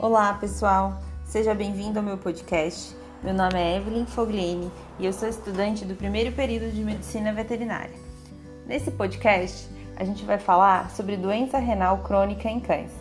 Olá, pessoal! Seja bem-vindo ao meu podcast. Meu nome é Evelyn Foglini e eu sou estudante do primeiro período de Medicina Veterinária. Nesse podcast, a gente vai falar sobre doença renal crônica em cães.